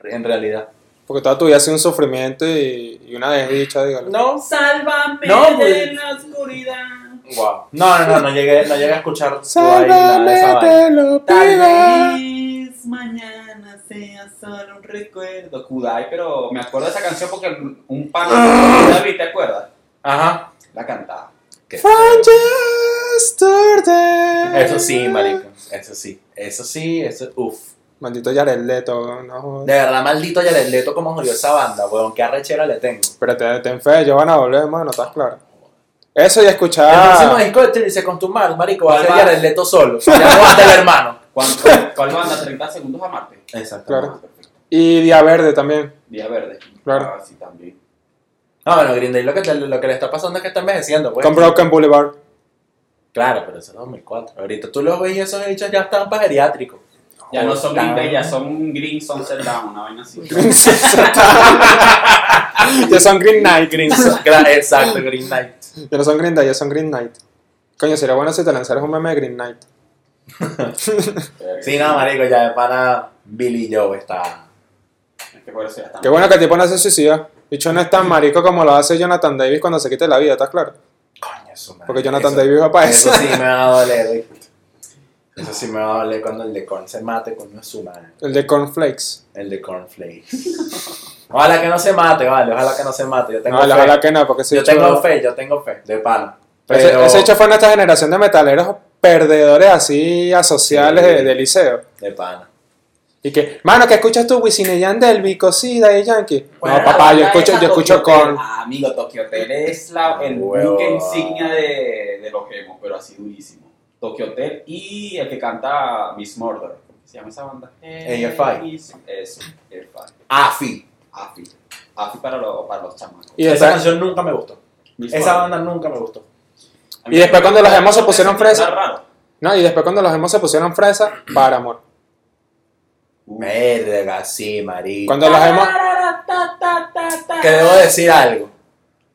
en realidad. Porque toda tu vida ha sido un sufrimiento y, y una desdicha, dígalo. No, Sálvame No, de la oscuridad. Wow. No, no, no, no llegué, no llegué a escuchar tu vaina, nada de esa Sálvame, te lo Tal pido. vez mañana sea solo un recuerdo. Kudai, pero me acuerdo de esa canción porque un pana de David, ¿te acuerdas? Ajá. La cantaba. Eso sí, marico. Eso sí. Eso sí, eso, uff. Maldito Jared Leto, no. De verdad, maldito Jared Leto como jodió esa banda, weón. Qué arrechera le tengo. Pero te, ten fe, ellos van a volver, mano, ¿estás claro? Eso y El próximo disco de Trini se Constumar, marico, va a ser. Jared Leto solo. Ya no va a estar el hermano. ¿Cuál, banda? 30 segundos a Marte. Exacto. Claro. Ah. Y Día Verde también. Día verde. Claro. Ah, sí, también. No, bueno, Green Day lo que, te- lo que le está pasando es que está envejeciendo, pues. Con Broken Boulevard. Claro, pero eso es 2004. Ahorita tú los ves y esos hechos ya están para geriátricos. Ya no son Green Day, ya son Green Sunset Down, una vaina así. ya son Green Knight. Green Exacto, Green Knight. Ya no son Green Day, ya son Green Knight. Coño, sería bueno si te lanzaras un meme de Green Knight. Sí, no, marico, ya de pana Billy Joe está... Es que por eso ya están. Qué bueno que el tipo no se suicida. Dicho no es tan marico como lo hace Jonathan Davis cuando se quite la vida, ¿estás claro? Coño, su madre. Porque Jonathan Eso- Davis va para Eso eso. sí me va a doler. Eso sí me va a doler cuando el de Corn se mate, coño, es su madre. El de Cornflakes. El de Cornflakes. Ojalá que no se mate, vale, ojalá que no se mate. Yo tengo No, fe. ojalá que no, porque yo hecho- tengo fe, yo tengo fe, de pana. Ese, Pero ese hecho fue nuestra generación de metaleros perdedores así asociales Sí. de, de liceo. de pana. Y que, mano, ¿qué escuchas tú? Wisin y Yandel, Vico, sí, Daddy Yankee. Bueno, no, papá, yo escucho, yo escucho con... Ah, amigo, Tokyo Hotel es la, el Huevo. buque insignia de, de los emos, pero así durísimo. Tokyo Hotel y el que canta Miss Murder. ¿Cómo se llama esa banda? AFI. Eso, AFI. Afi. AFI. AFI para, los para los chamacos. Y Esa canción nunca me gustó. Miss Esa Murder. banda nunca me gustó. A y después cuando los emos se pusieron fresa. no, y después cuando los hemos se pusieron fresa, para amor. Verga, sí, marico. Cuando los hemos... Que debo decir algo.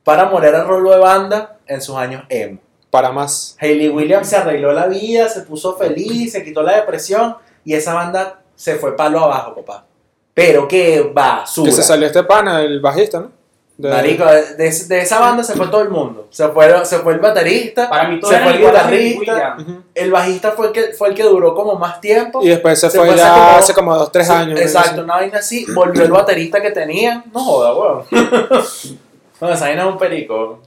Para morir el rolo de banda en sus años emo. Para más. Hayley Williams se arregló la vida, se puso feliz, se quitó la depresión y esa banda se fue palo abajo, papá. Pero qué basura. Que se salió este pana, el bajista, ¿no? De- Marico, de, de- esa banda se fue todo el mundo. Se fue, se fue el baterista, Para mí todo se era fue el guitarrista, el bajista fue el que, fue el que duró como más tiempo. Y después se, Se fue fue hace ya como- hace como dos, tres Sí, años. Exacto, ¿no? una vaina así. Volvió el baterista que tenían. No joda, weón. No, esa vaina es un perico.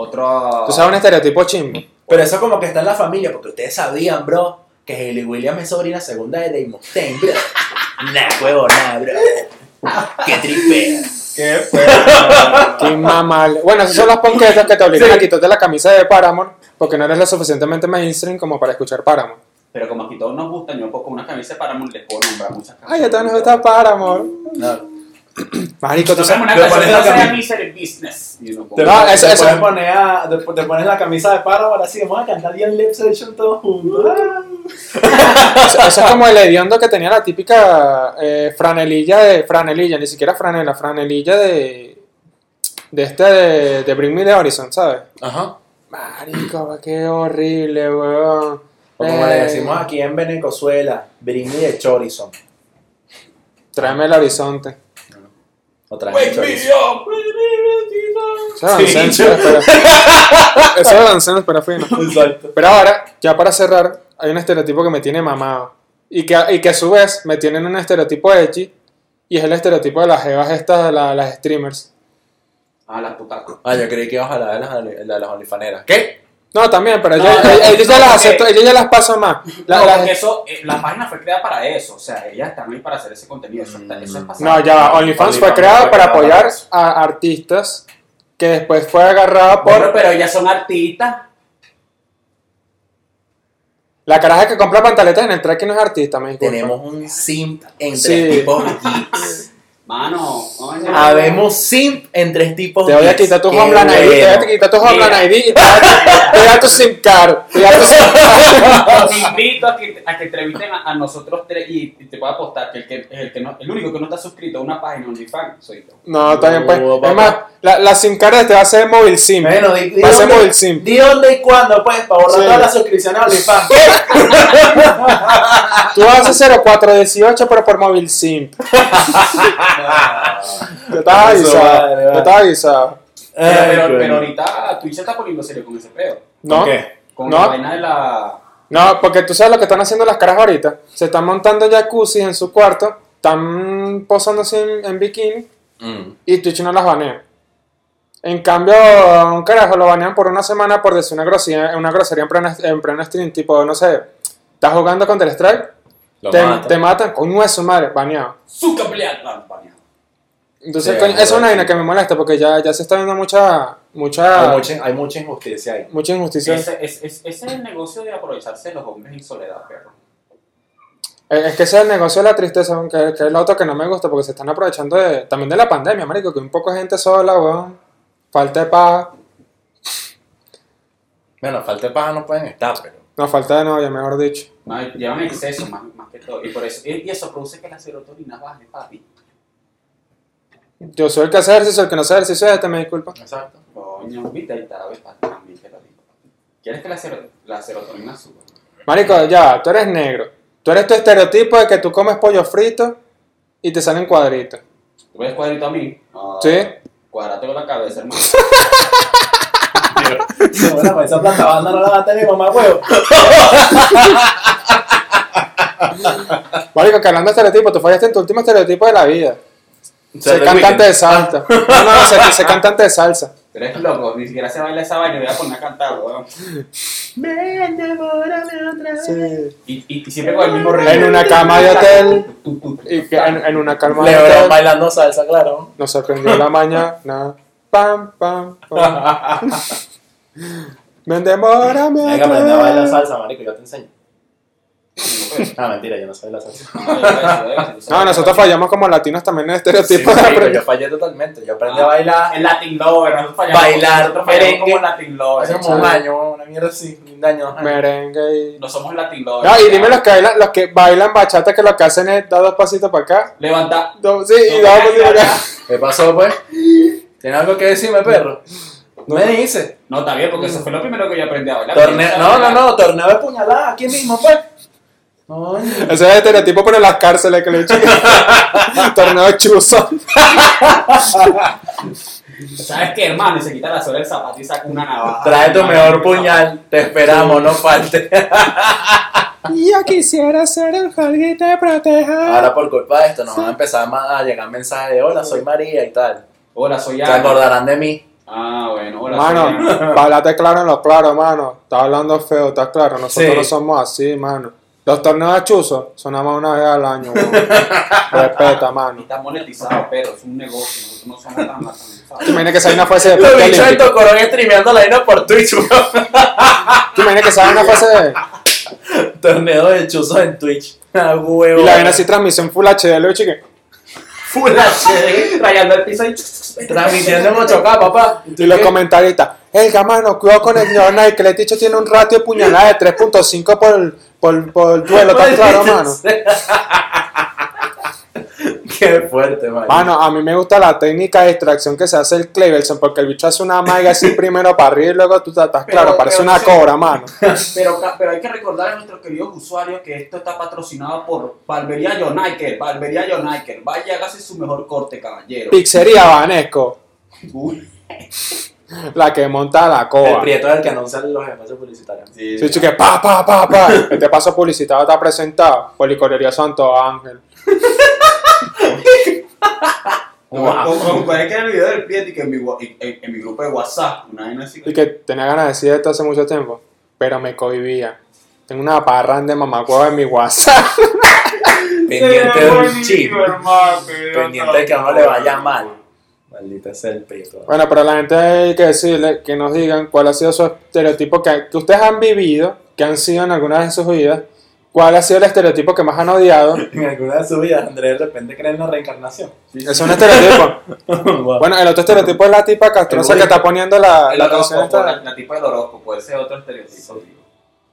Otro. Tú sabes un estereotipo chimbo. Pero eso como que está en la familia, porque ustedes sabían, bro, que Hayley Williams es sobrina segunda de Dave Mustaine, bro. Nah, huevo, nah, bro. Qué tripea. ¿Qué fue? Qué mamable. Bueno, esos son los ponquetos que te obligan Sí. a quitarte la camisa de Paramore porque no eres lo suficientemente mainstream como para escuchar Paramore. Pero como aquí todos nos gustan, yo con una camisa para les puedo nombrar muchas canciones. Ay, ya te nos gusta Paramore. No. Marico, tú Entonces, sabes. canción pones que la camisa. Misery Business. Te, te te, te pones la camisa de paro ahora sí, vamos a cantar Dion Lip Session todos juntos. Eso, eso es como el hediondo que tenía la típica eh, franelilla de. Franelilla, ni siquiera franela, franelilla de. De este de, de Bring Me the Horizon, ¿sabes? Ajá. Marico, qué horrible, weón. O como Eh, le decimos aquí en Venezuela, Bring me de chorizo. Tráeme el horizonte. Otra Wake vez me up. Sí, nonsense, yo- pero- Eso es nonsense, pero fino. Exacto. Pero ahora, ya para cerrar, hay un estereotipo que me tiene mamado. Y que, y que a su vez me tienen un estereotipo edgy y es el estereotipo de las jevas estas, de la- las streamers. Ah, las putacos. Ah, yo creí que ibas a hablar de las, de las OnlyFaneras. ¿Qué? No, también, pero No, ellos, no, ya no, las acepto, ellos ya las paso más. La- porque eso, eh, la página fue creada para eso, o sea, ellas están ahí para hacer ese contenido, eso, está- eso es pasado. no, ya va, OnlyFans fue fue para apoyar a artistas que después fue agarrado por Bueno, pero ellas son artistas. la caraja que compra pantaletas en el track y no es artista, me disculpa. Tenemos un simp en tres Sí. tipos geeks. Mano, coño. Habemos simp en tres tipos Te voy a quitar tu Homeland ID, te voy a bueno. quitar tu Homeland. ID y te voy a- a tu SIM card. Te voy a tu SIM card. Te invito a que, a que entrevisten a, a nosotros tres y, y te puedo apostar que el, que, el, que no, el único que no está suscrito a una página OnlyFans soy yo. No, está bien, pues. No, Es más, la, la SIM card te va a ser móvil SIM. Bueno, di, di Va a ser móvil SIM. Di dónde y cuándo, pues, para borrar Sí. todas las suscripciones a OnlyFans. Tú haces 0418, pero por móvil SIM. Te estás Eso, avisado. Te estás avisado. Pero, Ay, pero, coño. pero ahorita Twitch se está poniendo serio con ese pedo. ¿No? qué? Con No. la vaina de la. No, porque tú sabes lo que están haciendo las caras ahorita. Se están montando jacuzzi en su cuarto, están posándose en, en bikini Mm. y Twitch no las banea. En cambio, a un carajo lo banean por una semana por decir una grosería, una grosería en pleno, en pleno stream. Tipo, no sé, estás jugando Counter Strike, Lo te, mata. te matan, coño es su madre, baneado. Zucca Bleatman, baneado. Entonces, Sí, coño, eso es una vaina que me molesta porque ya, ya se está viendo mucha, mucha, Hay mucha, hay mucha injusticia ahí. mucha injusticia. Ese, es, es- ese es el negocio de aprovecharse de los hombres en soledad, perro. Eh, Es que ese es el negocio de la tristeza, que, que es lo otro que no me gusta, porque se están aprovechando de, también de la pandemia, marico, que un poco de gente sola, weón, falta de paz, Bueno, falta de paja no pueden estar, pero. No, falta de novia, mejor dicho. No, llevan exceso más, más que todo. Y, por eso, y eso produce que la serotonina baje, papi. Yo soy el que hace ejercicio, el que no hace ejercicio es este, me disculpa. Exacto. Coño, viste, ahí está, ves, también te lo digo. ¿Quieres que la, sero- la serotonina suba? Marico, ya, tú eres negro, tú eres tu estereotipo de que tú comes pollo frito y te salen cuadritos. ¿Tú ves cuadrito a mí? Ah, Sí. Cuadrate con la cabeza, hermano. Bueno, pues esa planta banda no la va a tener, mamá huevo. Marico, que hablando de estereotipos, tú fallaste en tu último estereotipo de la vida. Ser cantante de salsa. No, no, ser, ser cantante de salsa. Tú eres loco, ni siquiera se baila esa vaina, voy a poner a cantar, weón. Ven, devórame otra vez. Sí. Y, y, y siempre con el mismo ritmo. En una cama de hotel. Y que en, en una calma de hotel. bailando salsa, claro. Nos sorprendió la mañana. Pam, pam, pam. Me demora, me Hay que aprender a bailar salsa, marico, yo te enseño. Ah, mentira, yo no sé bailar salsa. No, nosotros fallamos como latinos también en Sí, estereotipos. de marico, yo fallé totalmente. Yo aprendí a bailar El Latin Lover, nosotros fallamos. Bailar, nosotros fallamos merengue. como Latin Lover. hace como un año, una mierda así, un año. Merengue y... No somos Latin Lover. No, y dime los que bailan, los que bailan bachata que lo que hacen es dar dos pasitos para acá. Levanta. dos- sí, y dos pasitos para acá. ¿Qué pasó, pues? ¿Tienes algo que decirme, perro? No me dice. No, está bien, porque eso fue lo primero que yo aprendí a bailar. Torneo, no, no, no, torneo de puñalada, aquí mismo, pues. Ese es el estereotipo pero en las cárceles que le he dicho. Torneo chuzo. bailar. ¿Sabes qué, hermano? Y se quita la suela del zapato y saca una navaja. Trae tu mejor puñal, te esperamos, no falte. Yo quisiera ser el alguien te proteja. Ahora por culpa de esto nos van a empezar a llegar mensajes de hola, soy María y tal. Hola, soy Se Ana. acordarán de mí. Ah, bueno, hola. Mano, háblate claro en lo claro, mano. Estás hablando feo, estás claro. Nosotros Sí. no somos así, mano. Los torneos de chuzo sonamos una vez al año, weón. Respeta, Y mano. está monetizado, pero es un negocio. Nosotros no somos tan latanizados. ¿Tú imaginas que fuese de Los deporte bichos de olímpico? Tocorón streameando la vaina por Twitch, weón. ¿Tú imaginas que esa vaina fuese de... Torneo de chuzos en Twitch. Ah, huevo. Y la vaina así transmisión Full HD, lo. Full HD. Rayando el piso y. Transmitiendo en 8K, papá. Y los comentaristas, Elga, mano, cuidado con el señor Nike, que le he dicho tiene un ratio de puñalada de 3.5 por, por, por duelo, ¿estás claro, mano? Qué fuerte, man. Mano, a mí me gusta la técnica de extracción que se hace el Cleverson, porque el bicho hace una maiga así primero para arriba y luego tú estás Pero- claro, parece una sí. cobra, mano. Pero, hay que recordar a nuestros queridos usuarios que esto está patrocinado por Barbería Joniker. Barbería Joniker. Vaya, hágase su mejor corte, caballero. Pizzería Vanesco. Uy. La que monta la El coa. prieto es el que anuncia los espacios publicitarios. Sí, Sí, chique, pa, pa, pa, pa. Este paso publicitado está presentado por Licorería Santo Ángel. Como, es que era el video del Prieto y que en mi, wa- en, mi grupo de WhatsApp, una vaina así. Y que tenía ganas de decir esto hace mucho tiempo, pero me cohibía. Tengo una parra de mamacueva en mi WhatsApp. Pendiente de un chip. Pendiente de que a uno le vaya mal. Maldita sea el prieto. Bueno, pero a la gente hay que decirle que nos digan cuál ha sido su estereotipo que, que ustedes han vivido, que han sido en alguna de sus vidas, cuál ha sido el estereotipo que más han odiado. En alguna de sus vidas, Andrés de repente cree en la reencarnación. Es un estereotipo. Bueno, el otro estereotipo es la tipa castrosa que está poniendo la, El la canción esta. la, la tipa del horóscopo, ese es otro estereotipo. tío.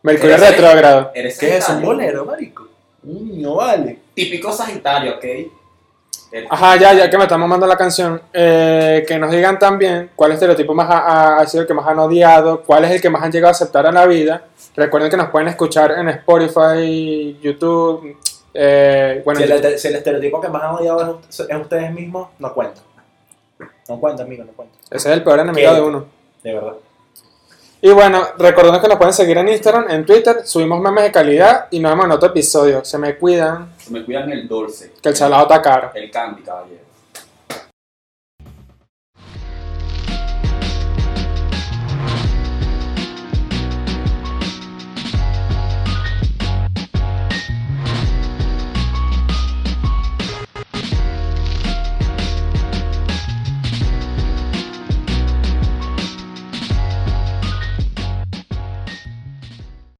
Mercurio retrógrado. ¿Qué es? ¿Un bolero, marico? Un niño vale. Típico Sagitario, ¿ok? El- Ajá, ya, ya que me están mamando la canción, eh, que nos digan también cuál estereotipo más ha, sido el que más han odiado, cuál es el que más han llegado a aceptar en la vida. Recuerden que nos pueden escuchar en Spotify, YouTube, eh, bueno, si, el, si el estereotipo que más han odiado es, es ustedes mismos, no cuenta. No cuenta, amigo, no cuenta. ese es el peor enemigo ¿Qué? de uno. De verdad. Y bueno, recordando que nos pueden seguir en Instagram, en Twitter, subimos memes de calidad y nos vemos en otro episodio. Se me cuidan, Se me cuidan el dulce. que el salado está caro. El candy, caballero.